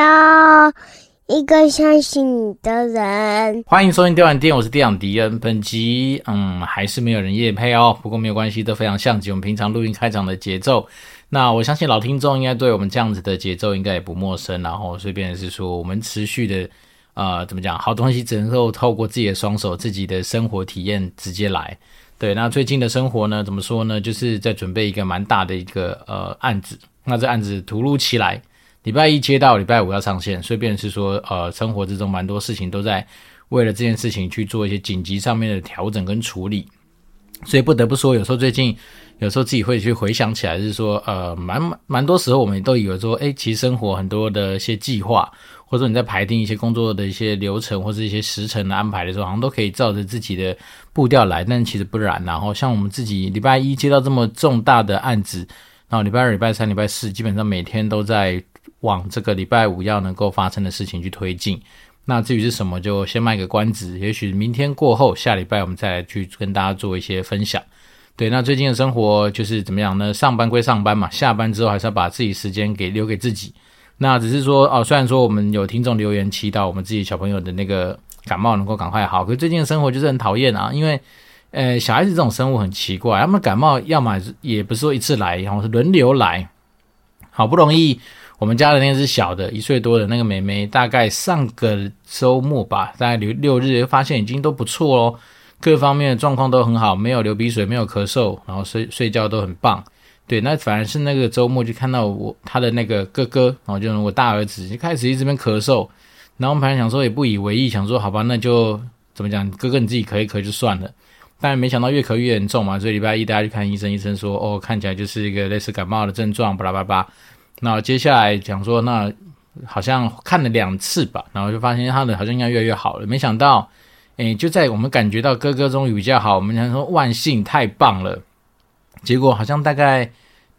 要一个相信你的人。欢迎收听电玩店，我是电养迪恩。本集嗯还是没有人夜配哦，不过没有关系，都非常像极我们平常录音开场的节奏。那我相信老听众应该对我们这样子的节奏应该也不陌生。然后顺便是说，我们持续的呃怎么讲，好东西只能够透过自己的双手、自己的生活体验直接来。对，那最近的生活呢，怎么说呢？就是在准备一个蛮大的一个呃案子。那这案子突如其来。礼拜一接到，礼拜五要上线，所以便是说，呃，生活之中蛮多事情都在为了这件事情去做一些紧急上面的调整跟处理，所以不得不说，有时候最近，有时候自己会去回想起来，是说，呃，蛮蛮多时候我们都以为说，诶，其实生活很多的一些计划，或者说你在排定一些工作的一些流程或者一些时程的安排的时候，好像都可以照着自己的步调来，但其实不然。然后像我们自己礼拜一接到这么重大的案子，然后礼拜二、礼拜三、礼拜四，基本上每天都在。往这个礼拜五要能够发生的事情去推进，那至于是什么，就先卖个关子。也许明天过后，下礼拜我们再来去跟大家做一些分享。对，那最近的生活就是怎么样呢？上班归上班嘛，下班之后还是要把自己时间给留给自己。那只是说哦，虽然说我们有听众留言祈祷我们自己小朋友的那个感冒能够赶快好，可是最近的生活就是很讨厌啊，因为呃小孩子这种生物很奇怪，他们感冒要么也不是说一次来，然后是轮流来，好不容易。我们家的那只小的，一岁多的那个妹妹，大概上个周末吧，大概六六日，发现已经都不错哦，各方面的状况都很好，没有流鼻水，没有咳嗽，然后睡睡觉都很棒。对，那反而是那个周末就看到我他的那个哥哥，然后就是我大儿子，就开始一直边咳嗽，然后我们本来想说也不以为意，想说好吧，那就怎么讲，哥哥你自己咳一咳就算了，但没想到越咳越严重嘛，所以礼拜一大家去看医生，医生说哦，看起来就是一个类似感冒的症状，巴拉巴拉。那接下来讲说，那好像看了两次吧，然后就发现他的好像应该越来越好了。没想到，诶，就在我们感觉到哥哥终于比较好，我们想说万幸太棒了。结果好像大概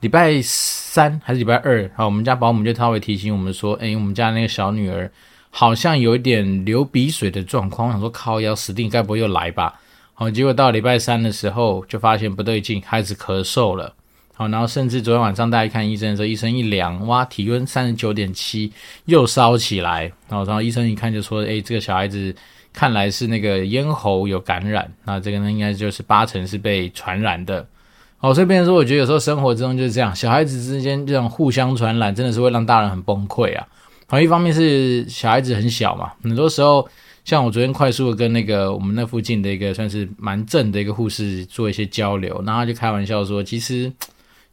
礼拜三还是礼拜二，好，我们家保姆就稍微提醒我们说，诶，我们家那个小女儿好像有一点流鼻水的状况。我想说靠要死定，该不会又来吧？好，结果到礼拜三的时候就发现不对劲，开始咳嗽了。好，然后甚至昨天晚上大家看医生的时候，医生一量，哇，体温三十九点七，又烧起来。然后，然后医生一看就说：“诶，这个小孩子看来是那个咽喉有感染，那这个呢，应该就是八成是被传染的。”好，所以变说，我觉得有时候生活之中就是这样，小孩子之间这种互相传染，真的是会让大人很崩溃啊。好，一方面是小孩子很小嘛，很多时候像我昨天快速的跟那个我们那附近的一个算是蛮正的一个护士做一些交流，然后他就开玩笑说，其实。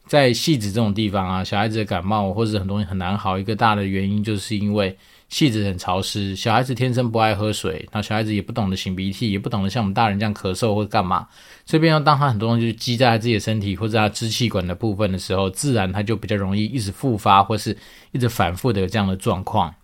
在戏子这种地方啊，小孩子的感冒或者很多东西很难好，一个大的原因就是因为戏子很潮湿，小孩子天生不爱喝水，那小孩子也不懂得擤鼻涕，也不懂得像我们大人这样咳嗽或者干嘛，这边要当他很多东西积在他自己的身体或者他支气管的部分的时候，自然他就比较容易一直复发或是一直反复的这样的状况。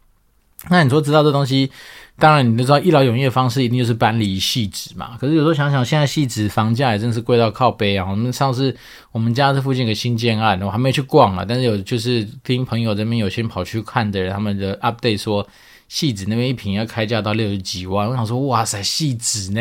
那你说知道这东西？当然，你都知道一劳永逸的方式一定就是搬离汐止嘛。可是有时候想想，现在汐止房价也真是贵到靠北啊。我们上次我们家这附近有个新建案，我还没去逛啊，但是有就是听朋友这边有先跑去看的人，他们的 update 说，戏子那边一平要开价到六十几万。我想说，哇塞，戏子呢？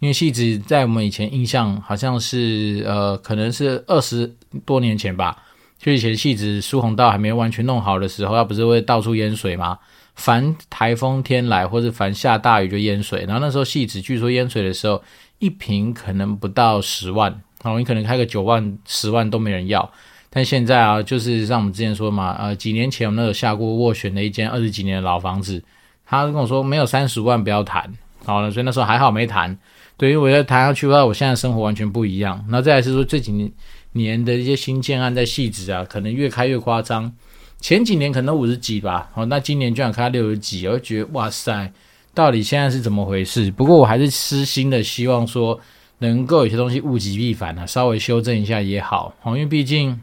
因为戏子在我们以前印象好像是呃，可能是二十多年前吧，就以前汐止疏洪道还没完全弄好的时候，它不是会到处淹水吗？凡台风天来，或者凡下大雨就淹水。然后那时候汐止据说淹水的时候，一瓶可能不到十万，然后你可能开个九万、十万都没人要。但现在啊，就是像我们之前说嘛，呃，几年前我们那有下过斡旋的一间二十几年的老房子，他跟我说没有三十万不要谈。好了，所以那时候还好没谈。对于我要谈下去的话，我现在生活完全不一样。那再来是说这几年年的一些新建案在细致啊，可能越开越夸张。前几年可能五十几吧，哦，那今年居然开六十几，我就觉得哇塞，到底现在是怎么回事？不过我还是私心的希望说，能够有些东西物极必反啊，稍微修正一下也好，哦，因为毕竟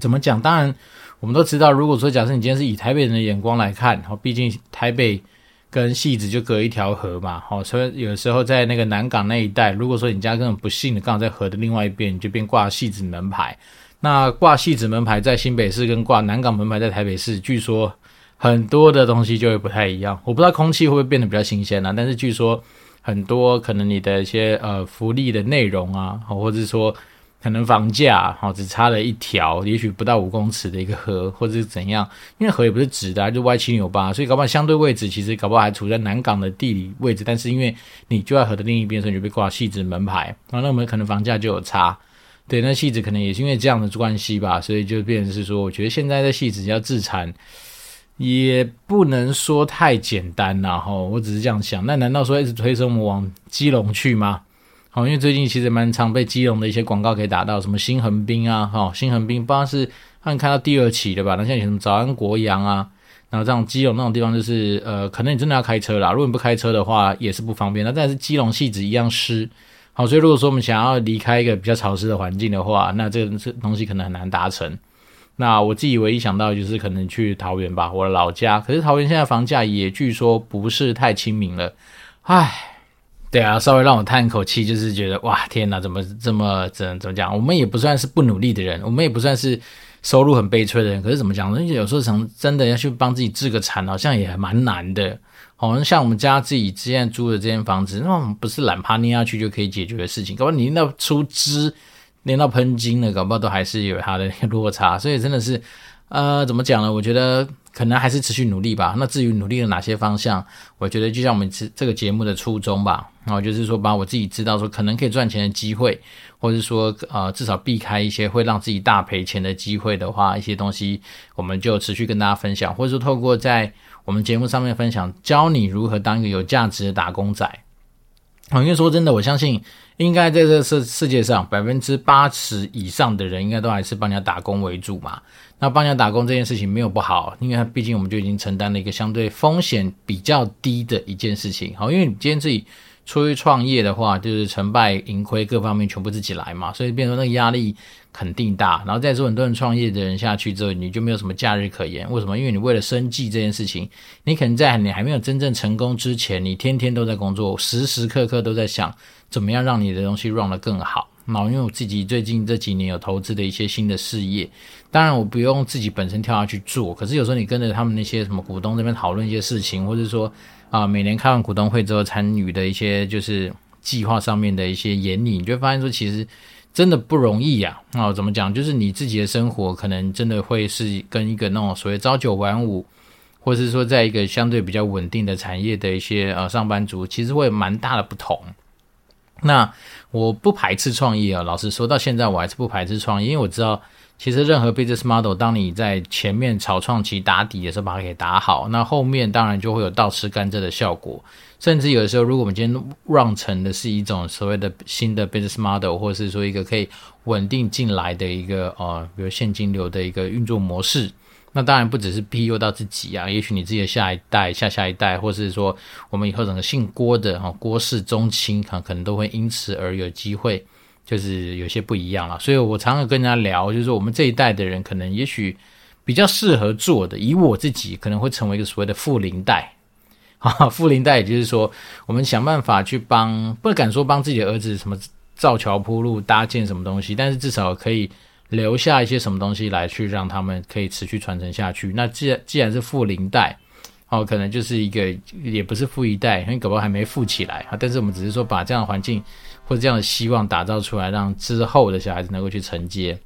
怎么讲？当然我们都知道，如果说假设你今天是以台北人的眼光来看，哦，毕竟台北跟戏子就隔一条河嘛，哦，所以有时候在那个南港那一带，如果说你家根本不幸的刚好在河的另外一边，你就变挂戏子门牌。那挂戏子门牌在新北市跟挂南港门牌在台北市，据说很多的东西就会不太一样。我不知道空气会不会变得比较新鲜啊，但是据说很多可能你的一些呃福利的内容啊，或者说可能房价好只差了一条，也许不到五公尺的一个河，或者是怎样，因为河也不是直的，就歪七扭八，所以搞不好相对位置其实搞不好还处在南港的地理位置，但是因为你就在河的另一边，所以就被挂汐止门牌，然后那我们可能房价就有差。对，那戏子可能也是因为这样的关系吧，所以就变成是说，我觉得现在的戏子要自残，也不能说太简单呐。哈，我只是这样想，那难道说一直推升我们往基隆去吗？好，因为最近其实蛮常被基隆的一些广告给打到，什么新横滨啊，哈，新横滨不知道是看看到第二期的吧？那现在有什么早安国阳啊，然后这样基隆那种地方就是，呃，可能你真的要开车啦，如果你不开车的话，也是不方便。那但是基隆汐止一样湿，好，所以如果说我们想要离开一个比较潮湿的环境的话，那这个这东西可能很难达成。那我自己唯一想到就是可能去桃园吧，我的老家。可是桃园现在房价也据说不是太亲民了，唉。对啊，稍微让我叹一口气，就是觉得哇，天哪，怎么这么怎怎么讲？我们也不算是不努力的人，我们也不算是收入很悲催的人。可是怎么讲呢？有时候想真的要去帮自己置个产，好像也蛮难的。好像像我们家自己之前租的这间房子，那不是懒趴捏下去就可以解决的事情。搞不好你那出资，连到喷金了，搞不好都还是有它的落差。所以真的是。呃，怎么讲呢？我觉得可能还是持续努力吧。那至于努力的哪些方向，我觉得就像我们这这个节目的初衷吧。然后就是说，把我自己知道说可能可以赚钱的机会，或者说呃，至少避开一些会让自己大赔钱的机会的话，一些东西我们就持续跟大家分享，或者说透过在我们节目上面分享，教你如何当一个有价值的打工仔。啊，因为说真的，我相信应该在这世世界上百分之八十以上的人，应该都还是帮人家打工为主嘛。那帮人家打工这件事情没有不好，因为毕竟我们就已经承担了一个相对风险比较低的一件事情。好，因为你今天自己出去创业的话，就是成败盈亏各方面全部自己来嘛，所以变成那个压力肯定大。然后再说很多人创业的人下去之后，你就没有什么假日可言。为什么？因为你为了生计这件事情，你可能在你还没有真正成功之前，你天天都在工作，时时刻刻都在想怎么样让你的东西 run 得更好。那因为我自己最近这几年有投资的一些新的事业。当然，我不用自己本身跳下去做，可是有时候你跟着他们那些什么股东这边讨论一些事情，或者说啊，每年开完股东会之后参与的一些就是计划上面的一些演绎，你就会发现说，其实真的不容易呀。啊，怎么讲？就是你自己的生活可能真的会是跟一个那种所谓朝九晚五，或者是说在一个相对比较稳定的产业的一些呃上班族，其实会有蛮大的不同。那我不排斥创业啊，老实说到现在我还是不排斥创业，因为我知道。其实任何 business model，当你在前面草创期打底的时候，把它给打好，那后面当然就会有倒吃甘蔗的效果。甚至有的时候，如果我们今天让成的是一种所谓的新的 business model，或者是说一个可以稳定进来的一个呃，比如现金流的一个运作模式，那当然不只是庇佑到自己啊，也许你自己的下一代、下下一代，或是说我们以后整个姓郭的哈郭氏宗亲，可可能都会因此而有机会。就是有些不一样了，所以我常常跟人家聊，就是说我们这一代的人可能也许比较适合做的，以我自己可能会成为一个所谓的富零代，哈，富零代也就是说，我们想办法去帮，不敢说帮自己的儿子什么造桥铺路、搭建什么东西，但是至少可以留下一些什么东西来去让他们可以持续传承下去。那既然既然是富零代，哦，可能就是一个也不是富一代，因为狗狗还没富起来啊，但是我们只是说把这样的环境。或者这样的希望打造出来，让之后的小孩子能够去承接。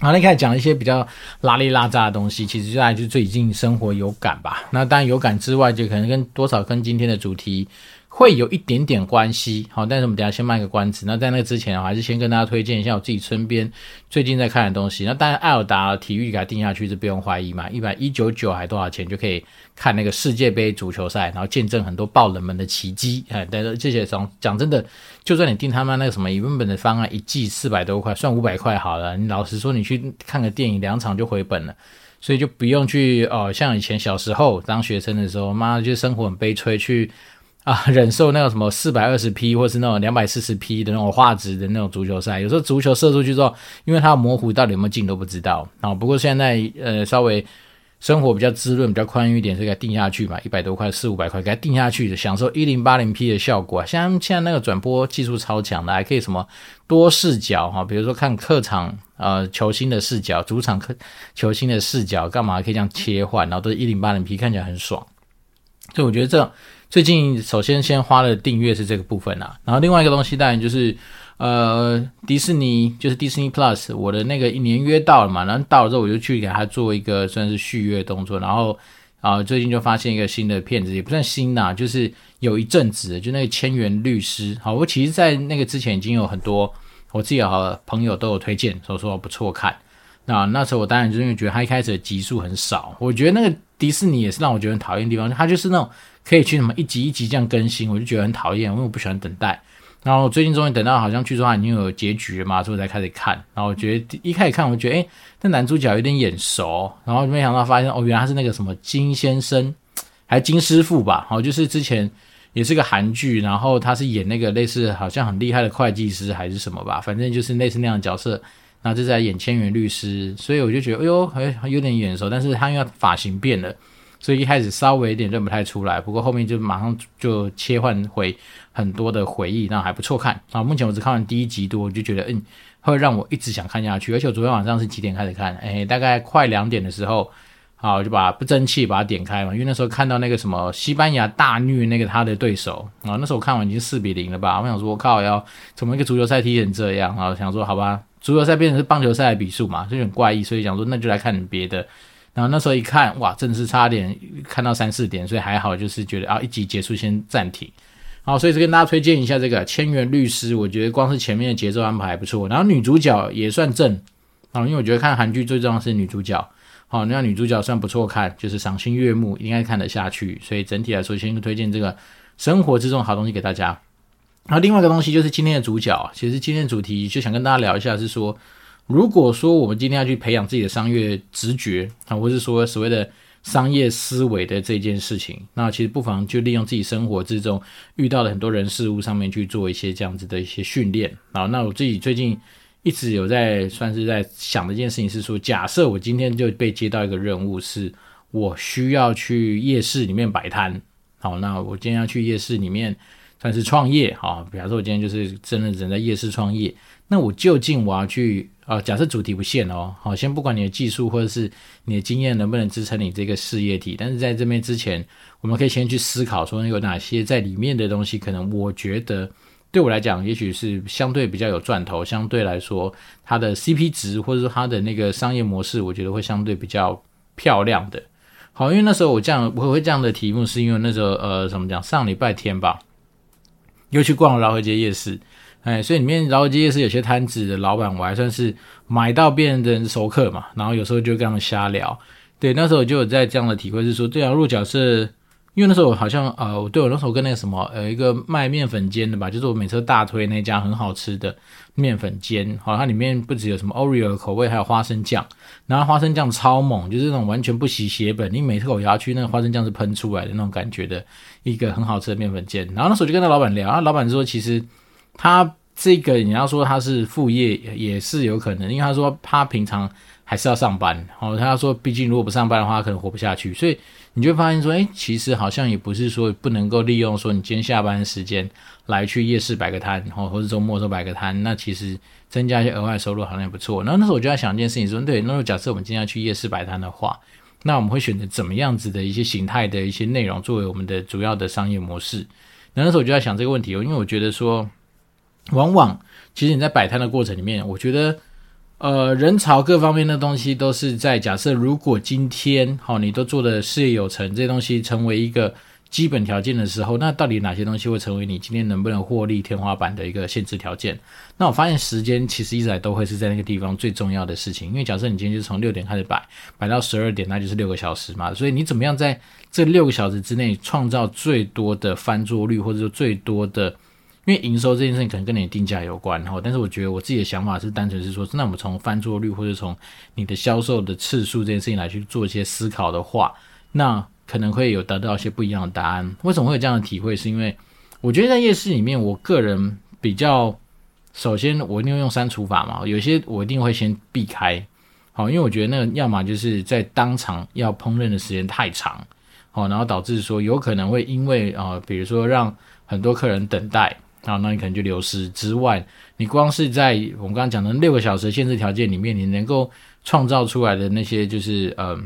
好，那开始讲一些比较拉里拉杂的东西，其实就大家就最近生活有感吧。那当然有感之外，就可能跟多少跟今天的主题。会有一点点关系，好，但是我们等下先卖个关子。那在那之前，我还是先跟大家推荐一下我自己身边最近在看的东西。那当然，艾尔达体育给它定下去是不用怀疑嘛，一百一九九还多少钱就可以看那个世界杯足球赛，然后见证很多爆冷门的奇迹。哎，但是这些讲讲真的，就算你订他们那个什么原本的方案，一季四百多块，算五百块好了。你老实说，你去看个电影，两场就回本了，所以就不用去哦。像以前小时候当学生的时候，妈的就生活很悲催去。啊，忍受那种什么四百二十 P 或是那种两百四十 P 的那种画质的那种足球赛，有时候足球射出去之后，因为它模糊，到底有没有进都不知道啊。不过现在呃，稍微生活比较滋润、比较宽裕一点，所以给定下去嘛，一百多块、四五百块给它定下去，享受一零八零 P 的效果。像现在那个转播技术超强的，还可以什么多视角哈，比如说看客场呃球星的视角、主场客球星的视角，干嘛可以这样切换，然后都是一零八零 P，看起来很爽。所以我觉得这。最近首先先花了订阅是这个部分啊，然后另外一个东西当然就是，呃，迪士尼就是 Disney Plus，我的那个一年约到了嘛，然后到了之后我就去给他做一个算是续约动作，然后啊、最近就发现一个新的片子，也不算新呐，就是有一阵子就那个千元律师，好，我其实在那个之前已经有很多我自己的朋友都有推荐，所以说不错看。那那时候我当然就是因为觉得他一开始的集数很少，我觉得那个迪士尼也是让我觉得很讨厌的地方，他就是那种可以去什么一集一集这样更新，我就觉得很讨厌，因为我不喜欢等待。然后最近终于等到好像剧中已经有结局了嘛，所以才开始看。然后我觉得一开始看，我觉得诶，那男主角有点眼熟，然后没想到发现哦，原来他是那个什么金先生，还金师傅吧？好，就是之前也是个韩剧，然后他是演那个类似好像很厉害的会计师还是什么吧，反正就是类似那样的角色。然后这是在演千元律师，所以我就觉得哎呦，还有点眼熟，但是他因为发型变了。所以一开始稍微有点认不太出来，不过后面就马上就切换回很多的回忆，那还不错看啊。目前我只看完第一集多，我就觉得嗯，会让我一直想看下去。而且我昨天晚上是几点开始看？哎，大概快两点的时候，好，就把不争气把它点开嘛，因为那时候看到那个什么西班牙大虐那个他的对手啊，那时候我看完已经四比零了吧？我想说我靠，要怎么一个足球赛踢成这样？然后想说好吧，足球赛变成是棒球赛的比数嘛，就很怪异，所以想说那就来看别的。然后那时候一看，哇，真的是差点看到三四点，所以还好，就是觉得啊，一集结束先暂停。好，所以是跟大家推荐一下这个《千元律师》，我觉得光是前面的节奏安排还不错，然后女主角也算正啊，因为我觉得看韩剧最重要是女主角。好，那女主角算不错看，就是赏心悦目，应该看得下去。所以整体来说，先推荐这个生活之中好东西给大家。然后另外一个东西就是今天的主角，其实今天的主题就想跟大家聊一下，是说。如果说我们今天要去培养自己的商业直觉啊，或是说所谓的商业思维的这件事情，那其实不妨就利用自己生活之中遇到的很多人事物上面去做一些这样子的一些训练啊。那我自己最近一直有在算是在想的一件事情是说，假设我今天就被接到一个任务，是我需要去夜市里面摆摊，好，那我今天要去夜市里面算是创业啊。比方说，我今天就是真的人在夜市创业，那我究竟我要去？啊，假设主题不限哦，好，先不管你的技术或者是你的经验能不能支撑你这个事业体，但是在这边之前，我们可以先去思考说有哪些在里面的东西，可能我觉得对我来讲，也许是相对比较有赚头，相对来说它的 CP 值或者说它的那个商业模式，我觉得会相对比较漂亮的。好，因为那时候我这样我会这样的题目，是因为那时候呃，怎么讲，上礼拜天吧，又去逛了饶河街夜市。哎，所以里面饶河街夜市有些摊子的老板，我还算是买到别人的熟客嘛，然后有时候就跟他们瞎聊。对，那时候就有在这样的体会，是说，对啊，如果假设，因为那时候我好像呃，我对我那时候跟那个什么，呃，一个卖面粉煎的吧，就是我每次大推那家很好吃的面粉煎，好，它里面不只有什么 Oreo 口味，还有花生酱，然后花生酱超猛，就是那种完全不洗血本，你每次口咬下去，那个花生酱是喷出来的那种感觉的一个很好吃的面粉煎。然后那时候就跟那老板聊，然后老板说其实。他这个你要说他是副业也是有可能，因为他说他平常还是要上班，哦，他说毕竟如果不上班的话，可能活不下去，所以你就会发现说，哎，其实好像也不是说不能够利用说你今天下班的时间来去夜市摆个摊，哦，或者周末时候摆个摊，那其实增加一些额外收入好像也不错。然后那时候我就在想一件事情说，对，那如果假设我们今天要去夜市摆摊的话，那我们会选择怎么样子的一些形态的一些内容作为我们的主要的商业模式？那那时候我就在想这个问题，因为我觉得说。往往，其实你在摆摊的过程里面，我觉得，呃，人潮各方面的东西都是在假设，如果今天好，你都做的事业有成，这些东西成为一个基本条件的时候，那到底哪些东西会成为你今天能不能获利天花板的一个限制条件？那我发现时间其实一直来都会是在那个地方最重要的事情，因为假设你今天就从六点开始摆，摆到十二点，那就是六个小时嘛，所以你怎么样在这六个小时之内创造最多的翻桌率，或者说最多的。因为营收这件事情可能跟你的定价有关，哈，但是我觉得我自己的想法是单纯是说，那我们从翻桌率或者从你的销售的次数这件事情来去做一些思考的话，那可能会有得到一些不一样的答案。为什么会有这样的体会？是因为我觉得在夜市里面，我个人比较，首先我一定会用删除法嘛，有些我一定会先避开，好，因为我觉得那个要么就是在当场要烹饪的时间太长，好，然后导致说有可能会因为啊，比如说让很多客人等待。好，那你可能就流失之外，你光是在我们刚刚讲的六个小时限制条件里面，你能够创造出来的那些就是呃，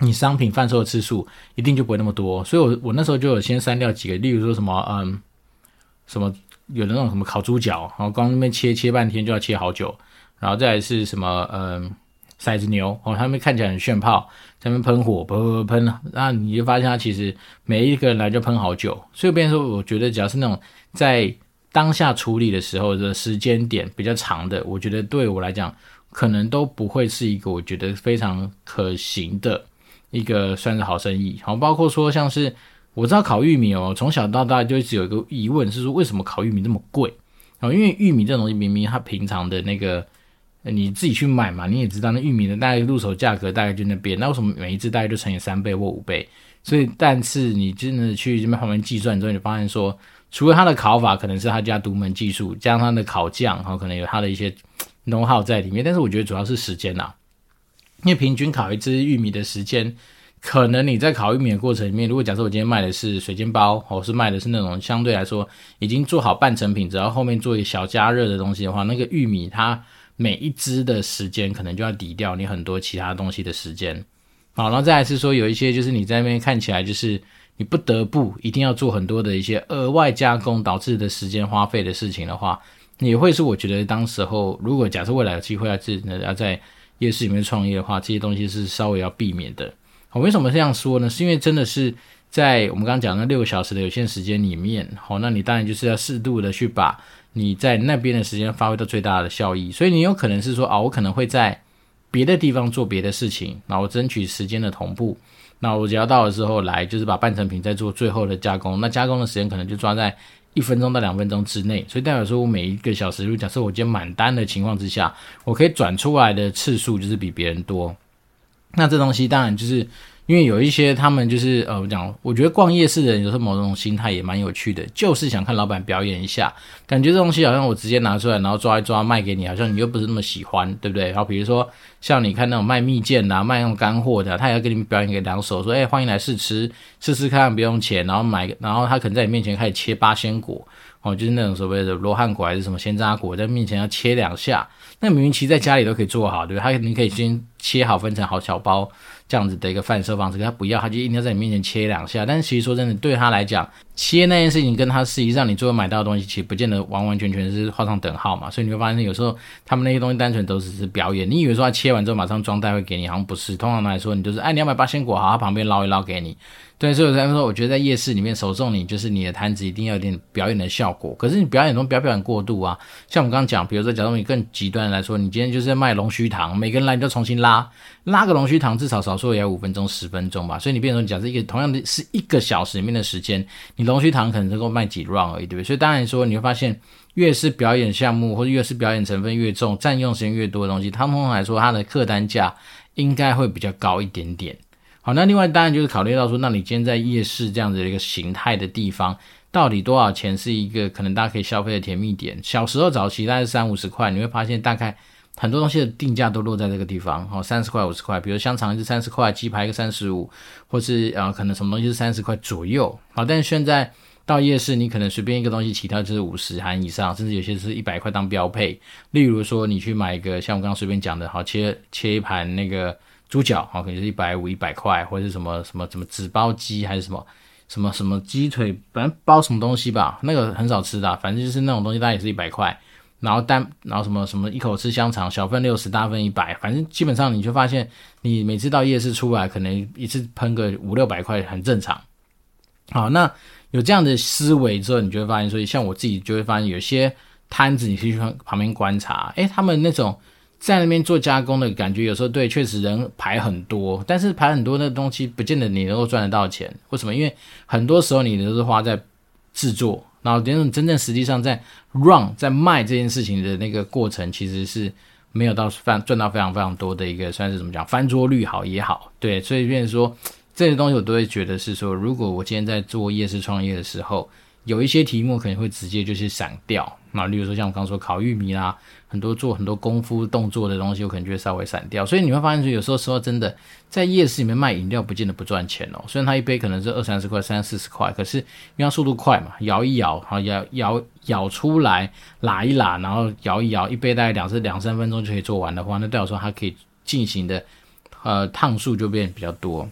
你商品贩售的次数一定就不会那么多。所以我，我那时候就有先删掉几个，例如说什么嗯，什么有的那种什么烤猪脚，然后光那边切切半天就要切好久，然后再是什么嗯骰子牛哦，他们看起来很炫炮，在那喷火喷喷喷，那你就发现他其实每一个人来就喷好久，所以变说我觉得只要是那种在当下处理的时候的时间点比较长的，我觉得对我来讲可能都不会是一个我觉得非常可行的一个算是好生意，好，包括说像是。我知道烤玉米哦，从小到大就一直有一个疑问，是说为什么烤玉米那么贵？哦，因为玉米这种东西明明它平常的那个你自己去买嘛，你也知道那玉米的大概入手价格大概就那边，那为什么每一只大概就乘以三倍或五倍？所以，但是你真的去这边旁边计算之后，你发现说，除了它的烤法可能是他家独门技术，加上它的烤酱，然后可能有它的一些 know-how 在里面，但是我觉得主要是时间呐、啊，因为平均烤一只玉米的时间。可能你在烤玉米的过程里面，如果假设我今天卖的是水煎包，或是卖的是那种相对来说已经做好半成品，只要后面做一个小加热的东西的话，那个玉米它每一支的时间可能就要抵掉你很多其他东西的时间。好，然后再来是说有一些就是你在那边看起来就是你不得不一定要做很多的一些额外加工导致的时间花费的事情的话，也会是我觉得当时候如果假设未来有机会要自要在夜市里面创业的话，这些东西是稍微要避免的。我为什么这样说呢？是因为真的是在我们刚刚讲的六个小时的有限时间里面，好，那你当然就是要适度的去把你在那边的时间发挥到最大的效益。所以你有可能是说啊，我可能会在别的地方做别的事情，然后争取时间的同步。那我只要到了之后来，就是把半成品再做最后的加工。那加工的时间可能就抓在一分钟到两分钟之内。所以代表说我每一个小时，如果假设我今天满单的情况之下，我可以转出来的次数就是比别人多。那这东西当然就是因为有一些他们就是呃，我讲，我觉得逛夜市的人有时候某种心态也蛮有趣的，就是想看老板表演一下，感觉这东西好像我直接拿出来，然后抓一抓卖给你，好像你又不是那么喜欢，对不对？然后比如说像你看那种卖蜜饯的、啊、卖那种干货的、他也要给你表演个两手，说哎，欢迎来试吃，试试看不用钱，然后买，然后他可能在你面前开始切八仙果，哦，就是那种所谓的罗汉果还是什么仙楂果，在面前要切两下。那明明其实在家里都可以做好，对不对？他你可以先切好，分成好小包这样子的一个贩售方式。他不要，他就一定要在你面前切两下。但是其实说真的，对他来讲，切那件事情跟他实际上你最后买到的东西，其实不见得完完全全是画上等号嘛。所以你会发现，有时候他们那些东西单纯都只是表演。你以为说他切完之后马上装袋会给你，好像不是。通常来说，你就是哎，你要买八仙果，好，他旁边捞一捞给你。对，所以我才说，我觉得在夜市里面，首重你就是你的摊子一定要有点表演的效果。可是你表演中不要表演过度啊。像我们刚刚讲，比如说，假如你更极端来说，你今天就是在卖龙须糖，每个人来你就重新拉，拉个龙须糖至少少说也要五分钟、十分钟吧。所以你变成说，假设一个同样的是一个小时里面的时间，你龙须糖可能能够卖几 round 而已，对不对？所以当然说，你会发现，越是表演项目或者越是表演成分越重、占用时间越多的东西，他们通常来说，它的客单价应该会比较高一点点。好，那另外当然就是考虑到说，那你今天在夜市这样子的一个形态的地方，到底多少钱是一个可能大家可以消费的甜蜜点？小时候早期大概是三五十块，你会发现大概很多东西的定价都落在这个地方，好，三十块五十块，比如香肠是三十块，鸡排一个三十五，或是啊可能什么东西是三十块左右。好，但是现在到夜市，你可能随便一个东西起跳就是五十含以上，甚至有些是一百块当标配。例如说你去买一个像我刚刚随便讲的，好切切一盘那个。猪脚好，可能是一百五、一百块，或者是什么什么什么纸包鸡，还是什么什么什么鸡腿，反正包什么东西吧，那个很少吃的，反正就是那种东西，大概也是一百块。然后单，然后什么什么一口吃香肠，小份六十，大份一百，反正基本上你就发现，你每次到夜市出来，可能一次喷个五六百块，很正常。好，那有这样的思维之后，你就会发现，所以像我自己就会发现，有些摊子你去旁边观察，诶，他们那种。在那边做加工的感觉，有时候对，确实人排很多，但是排很多的东西，不见得你能够赚得到钱。为什么？因为很多时候你都是花在制作，然后真正真正实际上在 run 在卖这件事情的那个过程，其实是没有到赚赚到非常非常多的一个，算是怎么讲，翻桌率好也好，对，所以变说这些东西我都会觉得是说，如果我今天在做夜市创业的时候。有一些题目可能会直接就是闪掉，那例如说像我刚说烤玉米啦，很多做很多功夫动作的东西，我可能就会稍微闪掉。所以你会发现，说有时候说真的，在夜市里面卖饮料不见得不赚钱哦。虽然它一杯可能是二三十块、三四十块，可是因为它速度快嘛，摇一摇，然后摇摇摇出来，拉一拉，然后摇一摇，一杯大概两至两三分钟就可以做完的话，那代表说它可以进行的呃趟数就变比较多。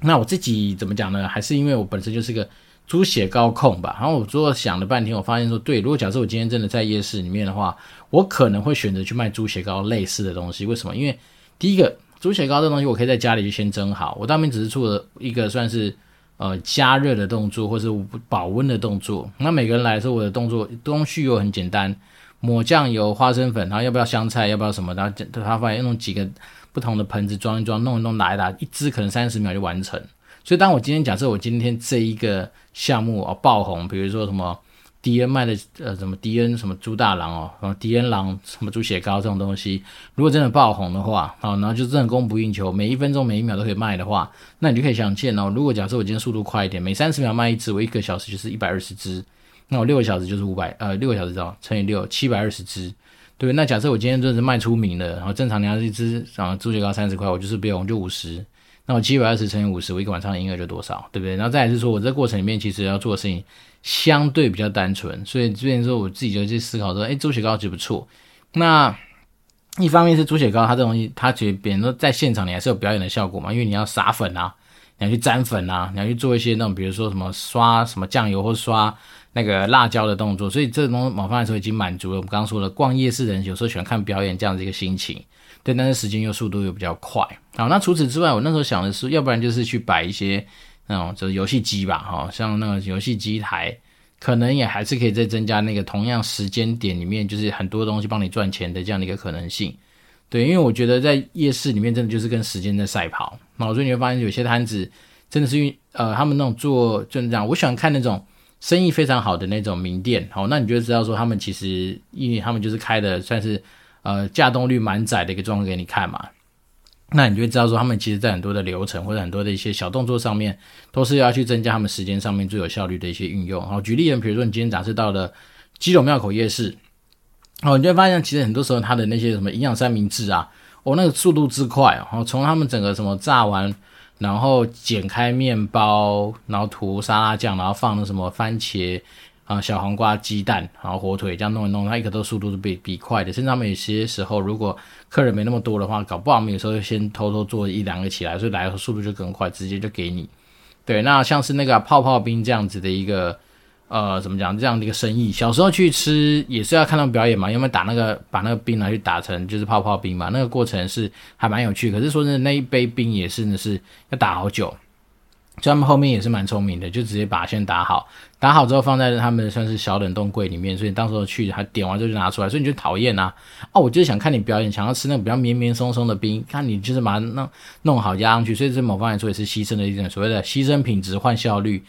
那我自己怎么讲呢？还是因为我本身就是个。猪血糕控吧。然后我最后想了半天，我发现说，对，如果假设我今天真的在夜市里面的话，我可能会选择去卖猪血糕类似的东西。为什么？因为第一个，猪血糕这东西我可以在家里就先蒸好，我当面只是做了一个算是呃加热的动作，或是保温的动作。那每个人来的时候，我的动作东西又很简单，抹酱油、花生粉，然后要不要香菜，要不要什么，然后他发现用几个。不同的盆子装一装，弄一弄，打一打，一支可能三十秒就完成。所以，当我今天假设我今天这一个项目哦爆红，比如说什么迪恩卖的呃什么迪恩什么猪大郎哦，什么迪恩郎什么猪血糕这种东西，如果真的爆红的话，好，然后就真的供不应求，每一分钟每一秒都可以卖的话，那你就可以想见哦，如果假设我今天速度快一点，每三十秒卖一只，我一个小时就是一百二十只，那我六个小时就是五百呃六个小时哦乘以六七百二十只。对，那假设我今天真的是卖出名了，然后正常你要是一支啊猪血糕三十块，我就是不用，就五十，那我七百二十乘以五十，我一个晚上的营业额就多少，对不对？然后再来是说我这过程里面其实要做的事情相对比较单纯，所以这边说我自己就去思考说，哎，猪血糕其实不错。那一方面是猪血糕，它这东西它其实别人说在现场你还是有表演的效果嘛，因为你要撒粉啊，你要去沾粉啊，你要去做一些那种比如说什么刷什么酱油或刷。那个辣椒的动作，所以这东西某方来说已经满足了我们刚刚说的逛夜市人有时候喜欢看表演这样子一个心情，对，但是时间又速度又比较快。好，那除此之外，我那时候想的是，要不然就是去摆一些那种就是游戏机吧，哈，像那个游戏机台，可能也还是可以再增加那个同样时间点里面，就是很多东西帮你赚钱的这样的一个可能性。对，因为我觉得在夜市里面真的就是跟时间在赛跑，那所以你会发现有些摊子真的是因为呃他们那种做就是这样，我喜欢看那种。生意非常好的那种名店，好，那你就知道说他们其实，因为他们就是开的算是呃稼动率蛮窄的一个状况给你看嘛，那你就会知道说他们其实在很多的流程或者很多的一些小动作上面，都是要去增加他们时间上面最有效率的一些运用。好，举例人，比如说你今天展示到了基隆庙口夜市，哦，你就会发现其实很多时候他的那些什么营养三明治啊，哦，那个速度之快哦，从他们整个什么炸完。然后剪开面包，然后涂沙拉酱，然后放那什么番茄啊、小黄瓜、鸡蛋，然后火腿这样弄一弄，它一个都速度是比比快的。甚至他们有些时候，如果客人没那么多的话，搞不好我们有时候先偷偷做一两个起来，所以来的速度就更快，直接就给你。对，那像是那个泡泡冰这样子的一个。呃，怎么讲？这样的一个生意，小时候去吃也是要看到表演嘛，因为打那个把那个冰拿去打成就是泡泡冰嘛，那个过程是还蛮有趣。可是说的，那一杯冰也是呢是要打好久，所以他们后面也是蛮聪明的，就直接把线打好，打好之后放在他们算是小冷冻柜里面，所以当时候去他点完之后就拿出来，所以你就讨厌啊。哦，我就是想看你表演，想要吃那个比较绵绵松松的冰，看你就是把它弄弄好压上去，所以这某方面来说也是牺牲了一点所谓的牺牲品质换效率。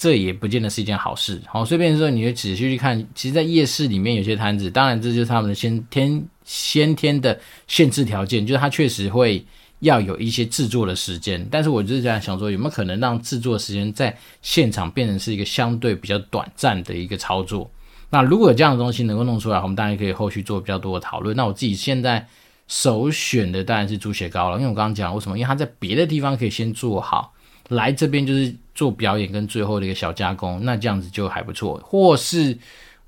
这也不见得是一件好事。好，随便说，你就仔细去看，其实，在夜市里面有些摊子，当然这就是他们的先天先天的限制条件，就是它确实会要有一些制作的时间。但是，我就是这样想说，有没有可能让制作时间在现场变成是一个相对比较短暂的一个操作？那如果有这样的东西能够弄出来，我们当然可以后续做比较多的讨论。那我自己现在首选的当然是猪血糕了，因为我刚刚讲为什么？因为它在别的地方可以先做好。来这边就是做表演跟最后的一个小加工，那这样子就还不错。或是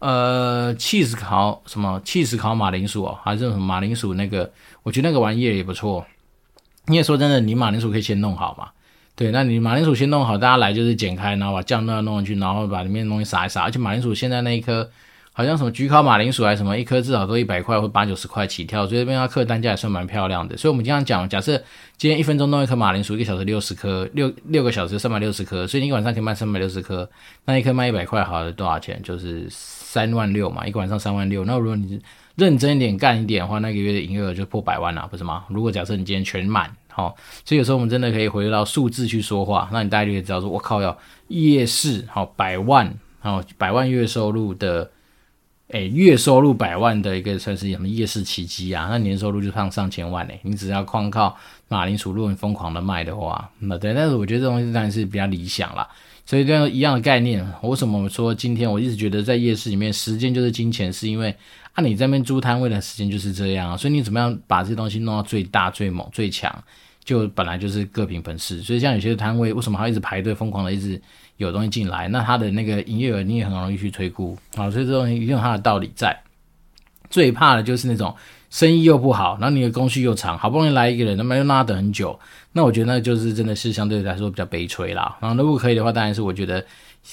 呃，cheese 烤什么 cheese 烤马铃薯哦，还是什么马铃薯那个，我觉得那个玩意儿也不错。你也说真的，你马铃薯可以先弄好嘛？对，那你马铃薯先弄好，大家来就是剪开，然后把酱弄弄进去，然后把里面的东西撒一撒。而且马铃薯现在那一颗。好像什么焗烤马铃薯还是什么，一颗至少都一百块或八九十块起跳，所以这边它客单价也算蛮漂亮的。所以我们经常讲，假设今天一分钟弄一颗马铃薯，一个小时六十颗，六六个小时三百六十颗，所以你一晚上可以卖三百六十颗，那一颗卖一百块，好了多少钱？就是三万六嘛，一个晚上三万六。那如果你认真一点干一点的话，那个月的营业额就破百万了，不是吗？如果假设你今天全满，好，所以有时候我们真的可以回到数字去说话，那你大概就可以知道说，我靠，要夜市好百万，好百万月收入的。诶，月收入百万的一个算是什么夜市奇迹啊？那年收入就上上千万诶，你只要光靠马铃薯，如果你疯狂的卖的话，那对。但是我觉得这东西当然是比较理想了。所以这样一样的概念，为什么说今天我一直觉得在夜市里面时间就是金钱？是因为啊，你在那边租摊位的时间就是这样，所以你怎么样把这些东西弄到最大、最猛、最强，就本来就是各凭本事。所以像有些摊位，为什么还一直排队疯狂的一直？有东西进来，那它的那个营业额你也很容易去推估啊，所以这东西一定有它的道理在。最怕的就是那种生意又不好，然后你的工序又长，好不容易来一个人，那么又让他等很久，那我觉得那就是真的是相对来说比较悲催啦。然后如果可以的话，当然是我觉得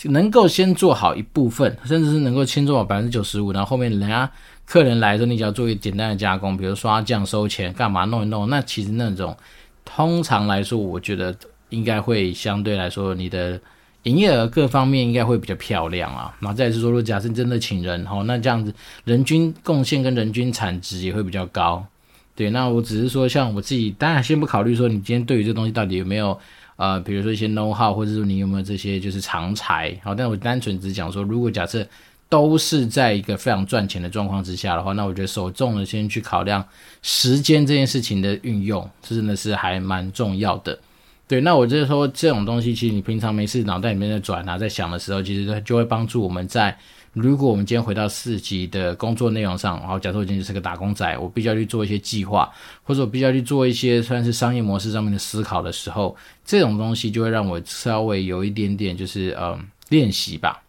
能够先做好一部分，甚至是能够先做好百分之九十五，然后后面人家客人来的时候，你只要做一个简单的加工，比如刷酱、收钱、干嘛弄一弄，那其实那种通常来说，我觉得应该会相对来说你的。营业额各方面应该会比较漂亮啊，然后再是说，如果假设真的请人齁，那这样子人均贡献跟人均产值也会比较高。对，那我只是说，像我自己，当然先不考虑说你今天对于这东西到底有没有呃，比如说一些 know how，或者说你有没有这些就是长才，好，但我单纯只讲说，如果假设都是在一个非常赚钱的状况之下的话，那我觉得首重的先去考量时间这件事情的运用，这真的是还蛮重要的。对，那我就是说，这种东西其实你平常没事脑袋里面在转啊，在想的时候，其实就会帮助我们在，如果我们今天回到四级的工作内容上，然后假设我今天是个打工仔，我必须要去做一些计划，或者我必须要去做一些算是商业模式上面的思考的时候，这种东西就会让我稍微有一点点就是呃练习吧。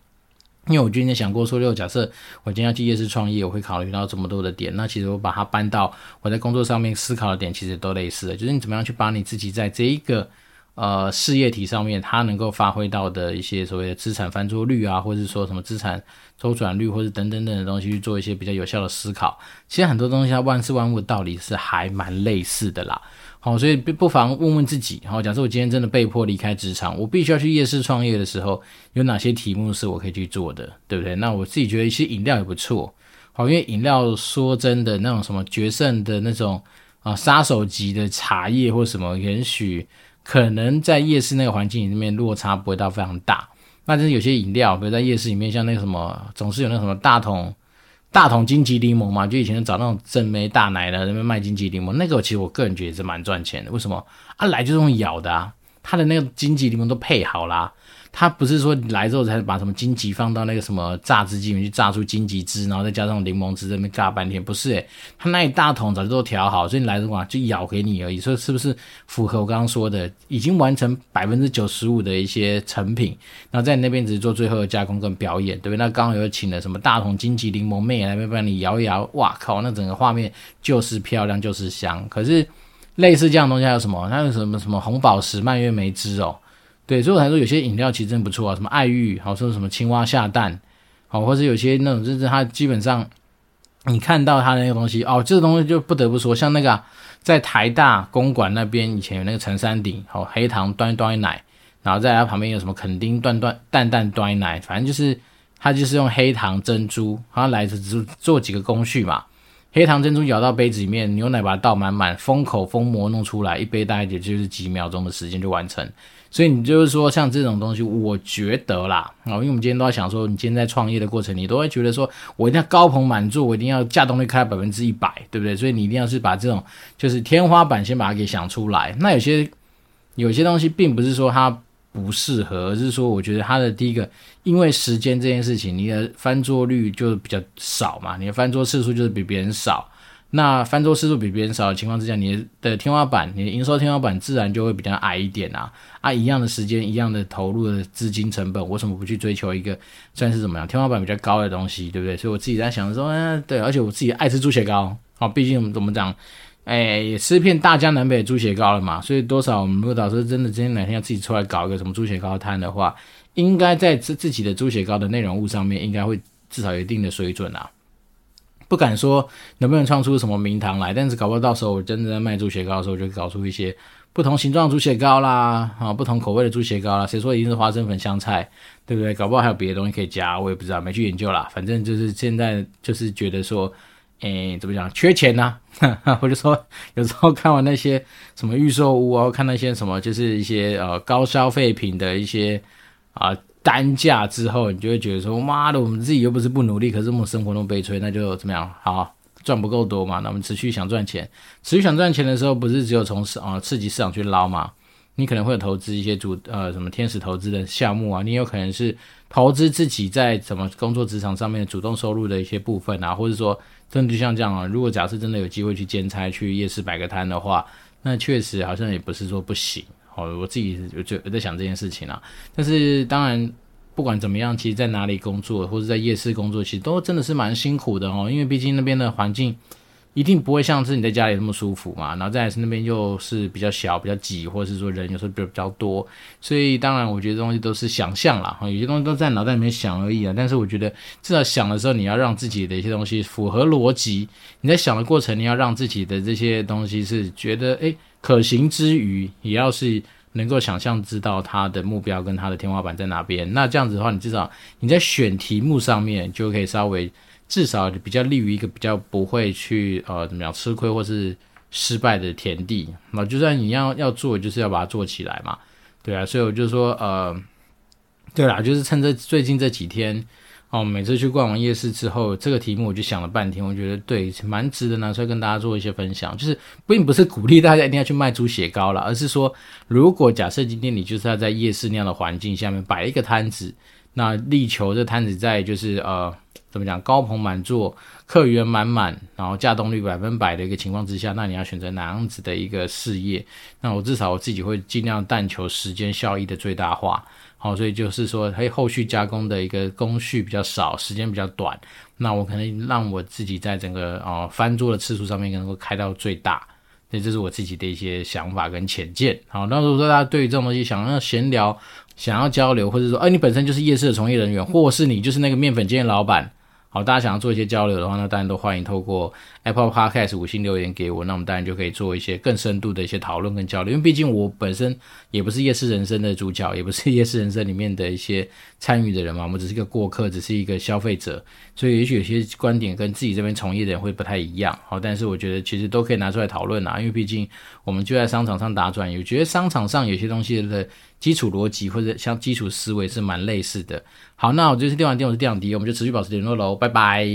因为我今天想过说，就假设我今天要去夜市创业，我会考虑到这么多的点。那其实我把它搬到我在工作上面思考的点，其实都类似的，就是你怎么样去把你自己在这一个。呃，事业体上面，它能够发挥到的一些所谓的资产翻桌率啊，或者是说什么资产周转率，或者等等等的东西，去做一些比较有效的思考。其实很多东西，它万事万物的道理是还蛮类似的啦。好，所以不妨问问自己，好，假设我今天真的被迫离开职场，我必须要去夜市创业的时候，有哪些题目是我可以去做的，对不对？那我自己觉得一些饮料也不错，好，因为饮料说真的，那种什么决胜的那种啊杀手级的茶叶或什么，也许。可能在夜市那个环境里面落差不会到非常大，那就是有些饮料，比如在夜市里面，像那个什么，总是有那个什么大桶大桶金桔柠檬嘛，就以前找那种正妹大奶的那边卖金桔柠檬，那个其实我个人觉得是蛮赚钱的。为什么？啊，来就是用咬的啊，它的那个金桔柠檬都配好啦。它不是说你来之后才把什么荆棘放到那个什么榨汁机里面去榨出荆棘汁，然后再加上柠檬汁在那边榨半天，不是诶、欸，它那一大桶早就都调好，所以你来的话就咬给你而已。所以是不是符合我刚刚说的，已经完成百分之九十五的一些成品，然后在你那边只是做最后的加工跟表演，对不对？那刚好有请了什么大桶荆棘柠檬妹来那边帮你摇一摇，哇靠，那整个画面就是漂亮，就是香。可是类似这样东西还有什么？还有什么什么红宝石蔓越莓汁哦。对，所以我才说有些饮料其实真不错啊，什么爱玉，好说什么青蛙下蛋，好，或者有些那种就是它基本上你看到它那个东西哦，这个东西就不得不说，像那个、在台大公馆那边以前有那个陈山顶，好黑糖端端奶，然后在它旁边有什么垦丁断断淡淡端奶，反正就是它就是用黑糖珍珠，它来只做几个工序嘛，黑糖珍珠舀到杯子里面，牛奶把它倒满满，封口封膜弄出来，一杯大概也就是几秒钟的时间就完成。所以你就是说，像这种东西，我觉得啦，啊，因为我们今天都在想说，你今天在创业的过程，你都会觉得说，我一定要高朋满座，我一定要价动力开百分之一百，对不对？所以你一定要是把这种就是天花板先把它给想出来。那有些有些东西并不是说它不适合，而是说我觉得它的第一个，因为时间这件事情，你的翻桌率就比较少嘛，你的翻桌次数就是比别人少。那翻桌次数比别人少的情况之下，你的天花板，你的营收天花板自然就会比较矮一点啊啊！一样的时间，一样的投入的资金成本，为什么不去追求一个算是怎么样天花板比较高的东西，对不对？所以我自己在想说，嗯，对，而且我自己爱吃猪血糕，好，毕竟我们怎么讲，哎，也吃遍大江南北猪血糕了嘛，所以多少我们如果导师真的今天哪天要自己出来搞一个什么猪血糕摊的话，应该在自自己的猪血糕的内容物上面，应该会至少有一定的水准啊。不敢说能不能创出什么名堂来，但是搞不到时候我真的在卖猪血糕的时候，就搞出一些不同形状猪血糕啦，啊，不同口味的猪血糕啦。谁说一定是花生粉香菜，对不对？搞不好还有别的东西可以加，我也不知道，没去研究啦。反正就是现在就是觉得说，诶，怎么讲，缺钱呐、啊？或者说有时候看完那些什么预售屋啊，看那些什么就是一些呃高消费品的一些啊。单价之后，你就会觉得说：“妈的，我们自己又不是不努力，可是我们生活那么悲催，那就怎么样？好，赚不够多嘛？那我们持续想赚钱，持续想赚钱的时候，不是只有从市啊刺激市场去捞嘛？你可能会有投资一些主呃什么天使投资的项目啊，你有可能是投资自己在什么工作职场上面主动收入的一些部分啊，或者说真的就像这样啊，如果假设真的有机会去兼差去夜市摆个摊的话，那确实好像也不是说不行。”哦，我自己就在想这件事情啊，但是当然不管怎么样，其实在哪里工作或者在夜市工作，其实都真的是蛮辛苦的哦，因为毕竟那边的环境一定不会像是你在家里那么舒服嘛。然后再是那边又是比较小、比较挤，或者是说人有时候比较比较多，所以当然我觉得东西都是想象啦，有些东西都在脑袋里面想而已啊。但是我觉得至少想的时候，你要让自己的一些东西符合逻辑。你在想的过程，你要让自己的这些东西是觉得诶可行之余，也要是。能够想象知道他的目标跟他的天花板在哪边，那这样子的话，你至少你在选题目上面就可以稍微至少比较利于一个比较不会去呃怎么样吃亏或是失败的田地。那就算你要要做，就是要把它做起来嘛，对啊。所以我就说呃，对啦，就是趁着最近这几天。哦，每次去逛完夜市之后，这个题目我就想了半天，我觉得对，蛮值得拿出来跟大家做一些分享。就是并不是鼓励大家一定要去卖猪血糕啦，而是说，如果假设今天你就是要在夜市那样的环境下面摆一个摊子，那力求这摊子在就是呃怎么讲高朋满座、客源满满，然后稼动率百分百的一个情况之下，那你要选择哪样子的一个事业？那我至少我自己会尽量但求时间效益的最大化。好，所以就是说，嘿，后续加工的一个工序比较少，时间比较短，那我可能让我自己在整个哦翻桌的次数上面能够开到最大，所以这是我自己的一些想法跟浅见。好，那如果说大家对于这种东西想要闲聊、想要交流，或者说，哎，你本身就是夜市的从业人员，或是你就是那个面粉店老板。好，大家想要做一些交流的话，那当然都欢迎透过 Apple Podcast 五星留言给我，那我们当然就可以做一些更深度的一些讨论跟交流。因为毕竟我本身也不是夜市人生的主角，也不是夜市人生里面的一些参与的人嘛，我们只是一个过客，只是一个消费者，所以也许有些观点跟自己这边从业的人会不太一样。好，但是我觉得其实都可以拿出来讨论啊，因为毕竟我们就在商场上打转，有觉得商场上有些东西的。基础逻辑或者像基础思维是蛮类似的。好，那我这次电完电，我是电长迪，我们就持续保持联络喽，拜拜。